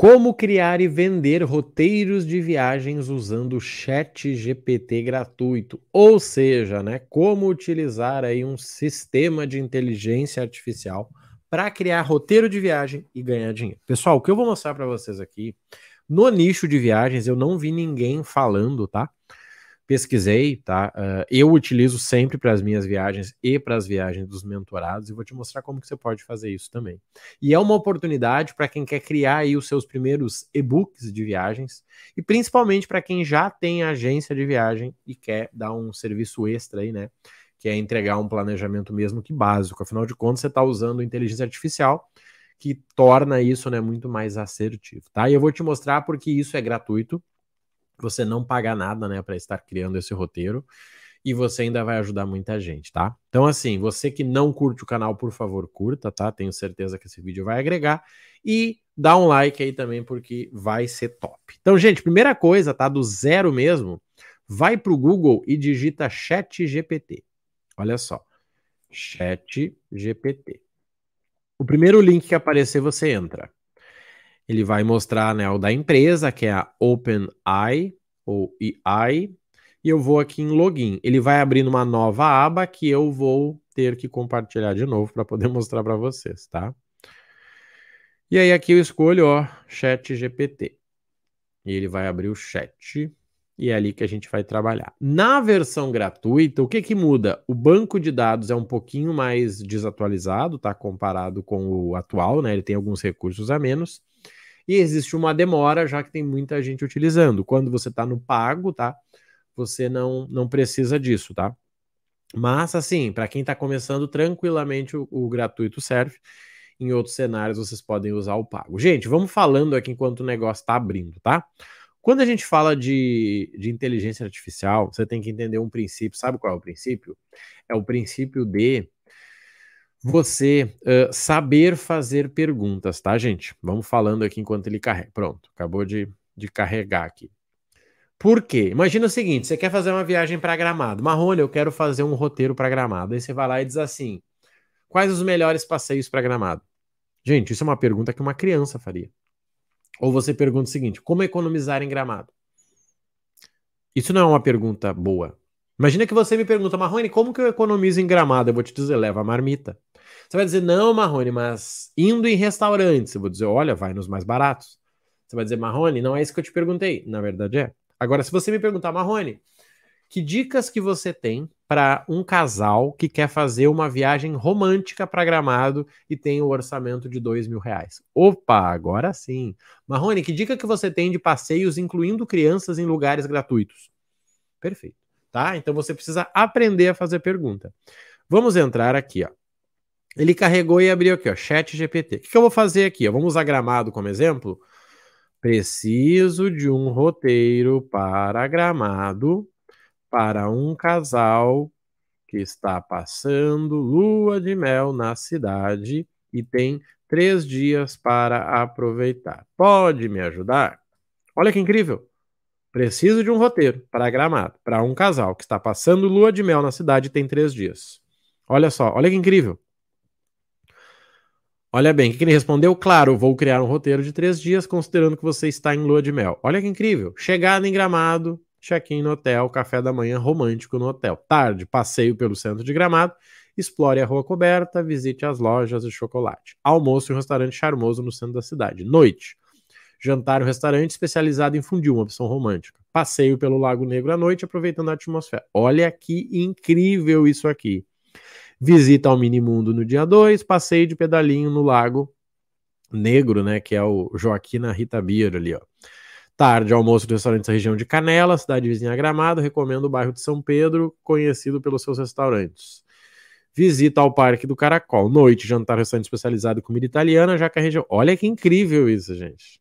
Como criar e vender roteiros de viagens usando o Chat GPT gratuito, ou seja, né, como utilizar aí um sistema de inteligência artificial para criar roteiro de viagem e ganhar dinheiro. Pessoal, o que eu vou mostrar para vocês aqui, no nicho de viagens eu não vi ninguém falando, tá? Pesquisei, tá? Uh, eu utilizo sempre para as minhas viagens e para as viagens dos mentorados e vou te mostrar como que você pode fazer isso também. E é uma oportunidade para quem quer criar aí os seus primeiros e-books de viagens e principalmente para quem já tem agência de viagem e quer dar um serviço extra aí, né? Que é entregar um planejamento mesmo que básico. Afinal de contas, você está usando inteligência artificial que torna isso né, muito mais assertivo, tá? E eu vou te mostrar porque isso é gratuito você não paga nada, né, para estar criando esse roteiro e você ainda vai ajudar muita gente, tá? Então, assim, você que não curte o canal, por favor, curta, tá? Tenho certeza que esse vídeo vai agregar e dá um like aí também, porque vai ser top. Então, gente, primeira coisa, tá? Do zero mesmo, vai para o Google e digita Chat GPT. Olha só, Chat GPT. O primeiro link que aparecer, você entra ele vai mostrar né, o da empresa, que é a OpenAI, ou AI, e eu vou aqui em Login. Ele vai abrir uma nova aba que eu vou ter que compartilhar de novo para poder mostrar para vocês, tá? E aí aqui eu escolho, ó, Chat GPT. E ele vai abrir o chat e é ali que a gente vai trabalhar. Na versão gratuita, o que que muda? O banco de dados é um pouquinho mais desatualizado, tá? Comparado com o atual, né? Ele tem alguns recursos a menos e existe uma demora, já que tem muita gente utilizando. Quando você está no pago, tá? Você não, não precisa disso, tá? Mas, assim, para quem está começando, tranquilamente o, o, gratuito serve. Em outros cenários, vocês podem usar o pago. Gente, vamos falando aqui enquanto o negócio está abrindo, tá? Quando a gente fala de, de inteligência artificial, você tem que entender um princípio. Sabe qual é o princípio? É o princípio de você uh, saber fazer perguntas, tá, gente? Vamos falando aqui enquanto ele carrega. Pronto, acabou de, de carregar aqui. Por quê? Imagina o seguinte: você quer fazer uma viagem para Gramado. Marrone, eu quero fazer um roteiro para Gramado. Aí você vai lá e diz assim: quais os melhores passeios para Gramado? Gente, isso é uma pergunta que uma criança faria. Ou você pergunta o seguinte: como economizar em Gramado? Isso não é uma pergunta boa. Imagina que você me pergunta, Marrone, como que eu economizo em Gramado? Eu vou te dizer, leva a marmita. Você vai dizer, não, Marrone, mas indo em restaurantes. Eu vou dizer, olha, vai nos mais baratos. Você vai dizer, Marrone, não é isso que eu te perguntei. Na verdade é. Agora, se você me perguntar, Marrone, que dicas que você tem para um casal que quer fazer uma viagem romântica para Gramado e tem o um orçamento de dois mil reais? Opa, agora sim. Marrone, que dica que você tem de passeios incluindo crianças em lugares gratuitos? Perfeito, tá? Então você precisa aprender a fazer pergunta. Vamos entrar aqui, ó. Ele carregou e abriu aqui, ó, chat GPT. O que, que eu vou fazer aqui? Ó? Vamos usar gramado como exemplo? Preciso de um roteiro para gramado para um casal que está passando lua de mel na cidade e tem três dias para aproveitar. Pode me ajudar? Olha que incrível! Preciso de um roteiro para gramado para um casal que está passando lua de mel na cidade e tem três dias. Olha só, olha que incrível! Olha bem, o que ele respondeu? Claro, vou criar um roteiro de três dias, considerando que você está em lua de mel. Olha que incrível. Chegada em Gramado, check-in no hotel, café da manhã romântico no hotel. Tarde, passeio pelo centro de Gramado, explore a rua coberta, visite as lojas de chocolate. Almoço em um restaurante charmoso no centro da cidade. Noite, jantar em um restaurante especializado em fundir, uma opção romântica. Passeio pelo Lago Negro à noite, aproveitando a atmosfera. Olha que incrível isso aqui visita ao Minimundo no dia 2, passeio de pedalinho no Lago Negro, né, que é o Joaquina Rita Bier ali, ó. Tarde, almoço do restaurante da região de Canela, cidade vizinha Gramado, recomendo o bairro de São Pedro, conhecido pelos seus restaurantes. Visita ao Parque do Caracol. Noite, jantar restaurante especializado em comida italiana, já que a região... Olha que incrível isso, gente.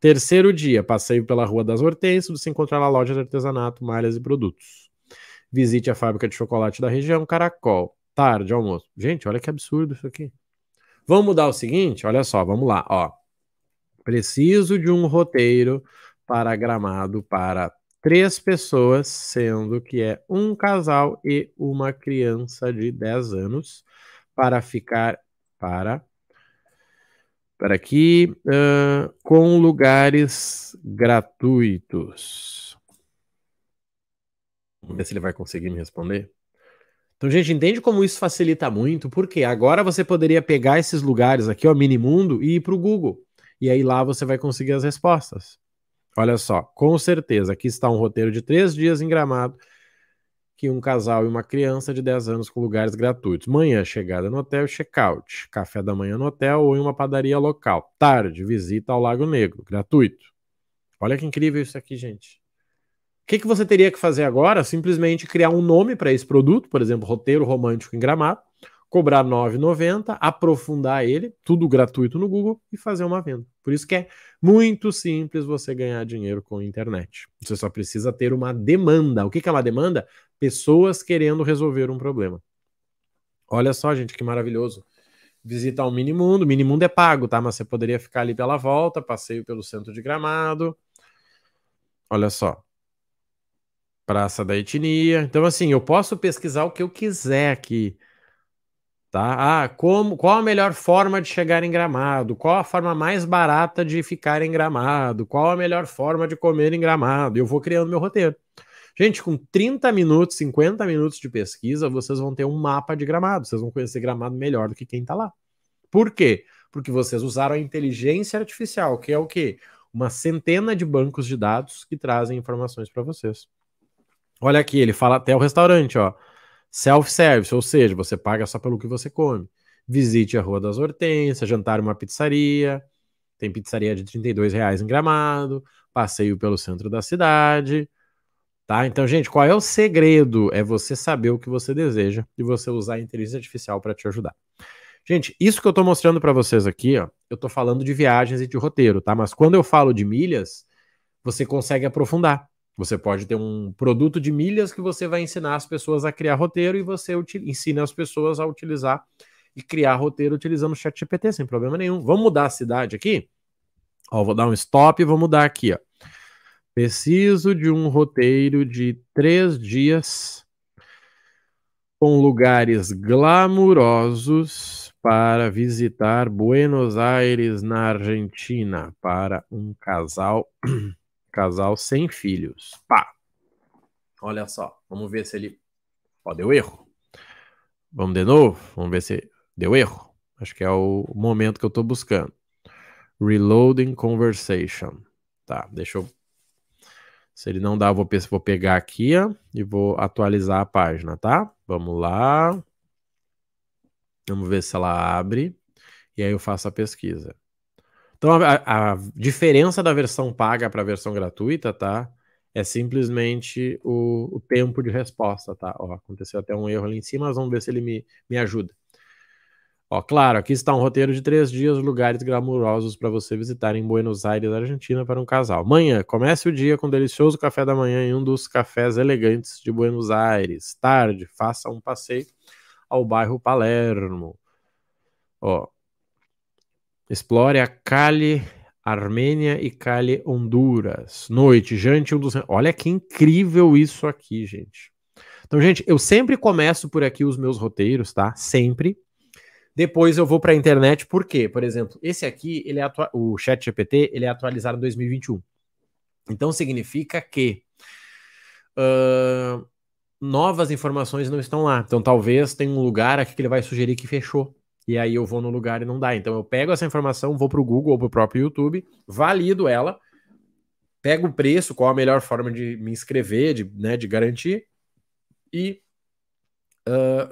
Terceiro dia, passeio pela Rua das Hortênsias, se encontrar na loja de artesanato, malhas e produtos. Visite a fábrica de chocolate da região, Caracol tarde, almoço. Gente, olha que absurdo isso aqui. Vamos mudar o seguinte? Olha só, vamos lá, ó. Preciso de um roteiro para gramado para três pessoas, sendo que é um casal e uma criança de 10 anos, para ficar para para aqui, uh, com lugares gratuitos. Vamos ver se ele vai conseguir me responder. Então, gente, entende como isso facilita muito? Porque agora você poderia pegar esses lugares aqui, ó, Minimundo, e ir para o Google. E aí lá você vai conseguir as respostas. Olha só, com certeza, aqui está um roteiro de três dias em Gramado, que um casal e uma criança de 10 anos com lugares gratuitos. Manhã, chegada no hotel, check-out. Café da manhã no hotel ou em uma padaria local. Tarde, visita ao Lago Negro, gratuito. Olha que incrível isso aqui, gente. O que, que você teria que fazer agora? Simplesmente criar um nome para esse produto, por exemplo, roteiro romântico em Gramado, cobrar R$ 9,90, aprofundar ele, tudo gratuito no Google e fazer uma venda. Por isso que é muito simples você ganhar dinheiro com a internet. Você só precisa ter uma demanda. O que é uma demanda? Pessoas querendo resolver um problema. Olha só, gente, que maravilhoso. Visitar o Minimundo. O Minimundo é pago, tá? Mas você poderia ficar ali pela volta, passeio pelo centro de Gramado. Olha só. Praça da Etnia. Então, assim, eu posso pesquisar o que eu quiser aqui. Tá? Ah, como, qual a melhor forma de chegar em Gramado? Qual a forma mais barata de ficar em Gramado? Qual a melhor forma de comer em Gramado? Eu vou criando meu roteiro. Gente, com 30 minutos, 50 minutos de pesquisa, vocês vão ter um mapa de Gramado. Vocês vão conhecer Gramado melhor do que quem está lá. Por quê? Porque vocês usaram a inteligência artificial, que é o quê? Uma centena de bancos de dados que trazem informações para vocês. Olha aqui, ele fala até o restaurante, ó. Self-service, ou seja, você paga só pelo que você come. Visite a Rua das Hortênsias, jantar uma pizzaria. Tem pizzaria de 32 reais em Gramado. Passeio pelo centro da cidade. Tá? Então, gente, qual é o segredo? É você saber o que você deseja e você usar a inteligência artificial para te ajudar. Gente, isso que eu estou mostrando para vocês aqui, ó, eu estou falando de viagens e de roteiro, tá? Mas quando eu falo de milhas, você consegue aprofundar. Você pode ter um produto de milhas que você vai ensinar as pessoas a criar roteiro e você ensina as pessoas a utilizar e criar roteiro utilizando o chat GPT sem problema nenhum. Vamos mudar a cidade aqui? Ó, vou dar um stop e vou mudar aqui. Ó. Preciso de um roteiro de três dias com lugares glamurosos para visitar Buenos Aires, na Argentina, para um casal Casal sem filhos. Pá. Olha só. Vamos ver se ele. Ó, deu erro. Vamos de novo? Vamos ver se deu erro. Acho que é o momento que eu estou buscando. Reloading conversation. Tá, deixa eu. Se ele não dá, eu vou, vou pegar aqui ó, e vou atualizar a página, tá? Vamos lá. Vamos ver se ela abre. E aí eu faço a pesquisa. Então a, a diferença da versão paga para a versão gratuita, tá? É simplesmente o, o, tempo de resposta, tá? Ó, aconteceu até um erro ali em cima, mas vamos ver se ele me, me ajuda. Ó, claro, aqui está um roteiro de três dias, lugares glamurosos para você visitar em Buenos Aires, Argentina, para um casal. Manhã, comece o dia com um delicioso café da manhã em um dos cafés elegantes de Buenos Aires. Tarde, faça um passeio ao bairro Palermo. Ó, Explore a Cali Armênia e Cali Honduras. Noite, jante um dos. Olha que incrível isso aqui, gente. Então, gente, eu sempre começo por aqui os meus roteiros, tá? Sempre. Depois eu vou para a internet, por quê? Por exemplo, esse aqui, ele é atua... o Chat GPT, ele é atualizado em 2021. Então significa que uh, novas informações não estão lá. Então talvez tenha um lugar aqui que ele vai sugerir que fechou e aí eu vou no lugar e não dá. Então eu pego essa informação, vou para o Google ou para o próprio YouTube, valido ela, pego o preço, qual a melhor forma de me inscrever, de, né, de garantir, e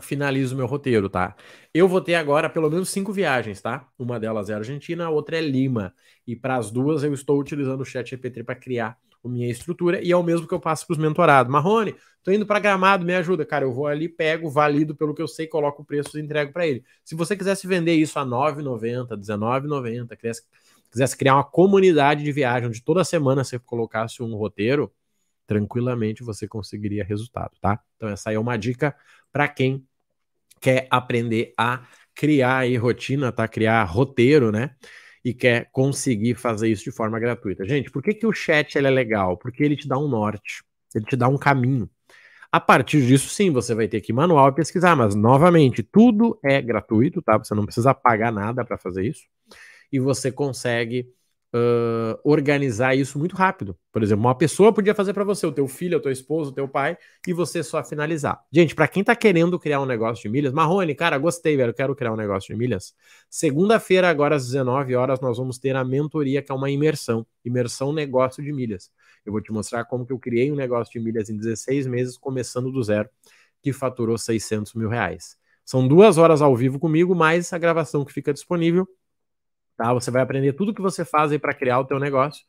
finalizo o meu roteiro, tá? Eu vou ter agora pelo menos cinco viagens, tá? Uma delas é Argentina, a outra é Lima. E para as duas eu estou utilizando o Chat GPT para criar a minha estrutura e é o mesmo que eu passo para os mentorados. Marrone, tô indo para Gramado, me ajuda. Cara, eu vou ali, pego, valido pelo que eu sei, coloco o preço e entrego para ele. Se você quisesse vender isso a R$ 9,90, R$ 19,90, quisesse, quisesse criar uma comunidade de viagem onde toda semana você colocasse um roteiro, tranquilamente você conseguiria resultado, tá? Então essa aí é uma dica para quem quer aprender a criar aí rotina, tá? Criar roteiro, né? e quer conseguir fazer isso de forma gratuita. Gente, por que, que o chat é legal? Porque ele te dá um norte, ele te dá um caminho. A partir disso, sim, você vai ter que ir manual e pesquisar, mas novamente, tudo é gratuito, tá? Você não precisa pagar nada para fazer isso. e você consegue uh, organizar isso muito rápido. Por exemplo, uma pessoa podia fazer para você, o teu filho, o teu esposo, o teu pai, e você só finalizar. Gente, para quem tá querendo criar um negócio de milhas, Marrone, cara, gostei, velho, quero criar um negócio de milhas. Segunda-feira, agora às 19 horas, nós vamos ter a mentoria, que é uma imersão, imersão negócio de milhas. Eu vou te mostrar como que eu criei um negócio de milhas em 16 meses, começando do zero, que faturou 600 mil reais. São duas horas ao vivo comigo, mais a gravação que fica disponível tá? Você vai aprender tudo que você faz aí para criar o teu negócio,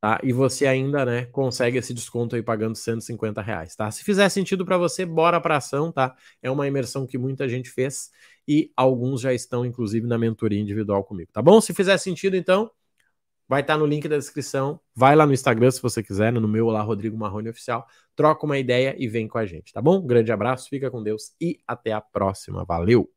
tá? E você ainda, né, consegue esse desconto aí pagando 150 reais, tá? Se fizer sentido para você, bora para ação, tá? É uma imersão que muita gente fez e alguns já estão, inclusive, na mentoria individual comigo, tá bom? Se fizer sentido, então, vai estar tá no link da descrição. Vai lá no Instagram se você quiser, no meu lá, Rodrigo Marrone Oficial. Troca uma ideia e vem com a gente, tá bom? Grande abraço, fica com Deus e até a próxima. Valeu!